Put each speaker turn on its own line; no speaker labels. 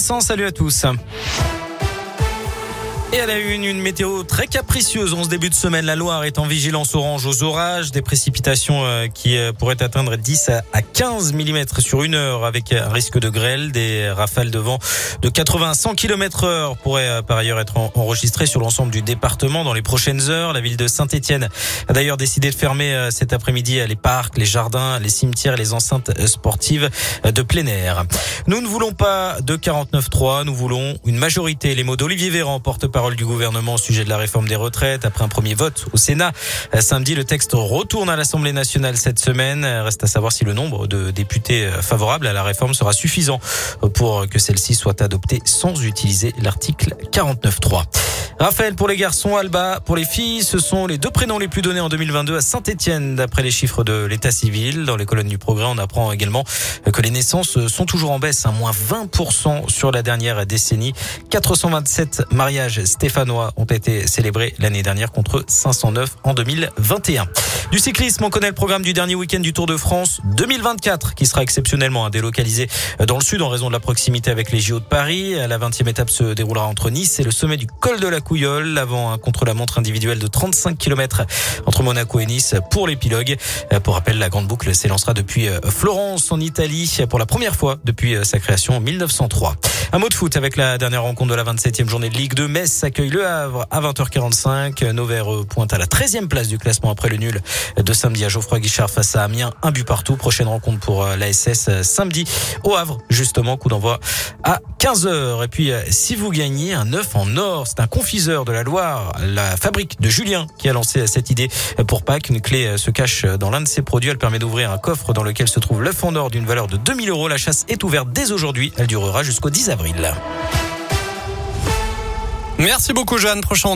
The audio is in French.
Vincent, salut à tous. Et à la une, une météo très capricieuse en ce début de semaine. La Loire est en vigilance orange aux orages, des précipitations euh, qui euh, pourraient atteindre 10 à 15 mm sur une heure avec un risque de grêle. Des rafales de vent de 80 à 100 km heure pourraient euh, par ailleurs être enregistrées sur l'ensemble du département dans les prochaines heures. La ville de Saint-Etienne a d'ailleurs décidé de fermer cet après-midi les parcs, les jardins, les cimetières et les enceintes sportives de plein air. Nous ne voulons pas de 49-3, nous voulons une majorité. Les mots d'Olivier Véran, porte-parole parole du gouvernement au sujet de la réforme des retraites. Après un premier vote au Sénat euh, samedi, le texte retourne à l'Assemblée nationale cette semaine. Reste à savoir si le nombre de députés euh, favorables à la réforme sera suffisant pour que celle-ci soit adoptée sans utiliser l'article 49.3. Raphaël pour les garçons, Alba pour les filles, ce sont les deux prénoms les plus donnés en 2022 à Saint-Etienne d'après les chiffres de l'état civil. Dans les colonnes du progrès, on apprend également que les naissances sont toujours en baisse, à hein, moins 20% sur la dernière décennie. 427 mariages stéphanois ont été célébrés l'année dernière contre 509 en 2021. Du cyclisme, on connaît le programme du dernier week-end du Tour de France 2024 qui sera exceptionnellement délocalisé dans le sud en raison de la proximité avec les JO de Paris. La 20e étape se déroulera entre Nice et le sommet du col de la Couillole avant un contre-la-montre individuel de 35 km entre Monaco et Nice pour l'épilogue. Pour rappel, la grande boucle s'élancera depuis euh, Florence en Italie pour la première fois depuis euh, sa création en 1903. Un mot de foot avec la dernière rencontre de la 27e journée de Ligue 2. Metz accueille Le Havre à 20h45. Novers pointe à la 13e place du classement après le nul de samedi à Geoffroy Guichard face à Amiens. Un but partout. Prochaine rencontre pour euh, la SS samedi au Havre. Justement, coup d'envoi à 15h. Et puis, si vous gagnez un œuf en or, c'est un confiseur de la Loire, la fabrique de Julien, qui a lancé cette idée pour Pâques. Une clé se cache dans l'un de ses produits. Elle permet d'ouvrir un coffre dans lequel se trouve l'œuf en or d'une valeur de 2000 euros. La chasse est ouverte dès aujourd'hui. Elle durera jusqu'au 10 avril.
Merci beaucoup, Jeanne. Prochain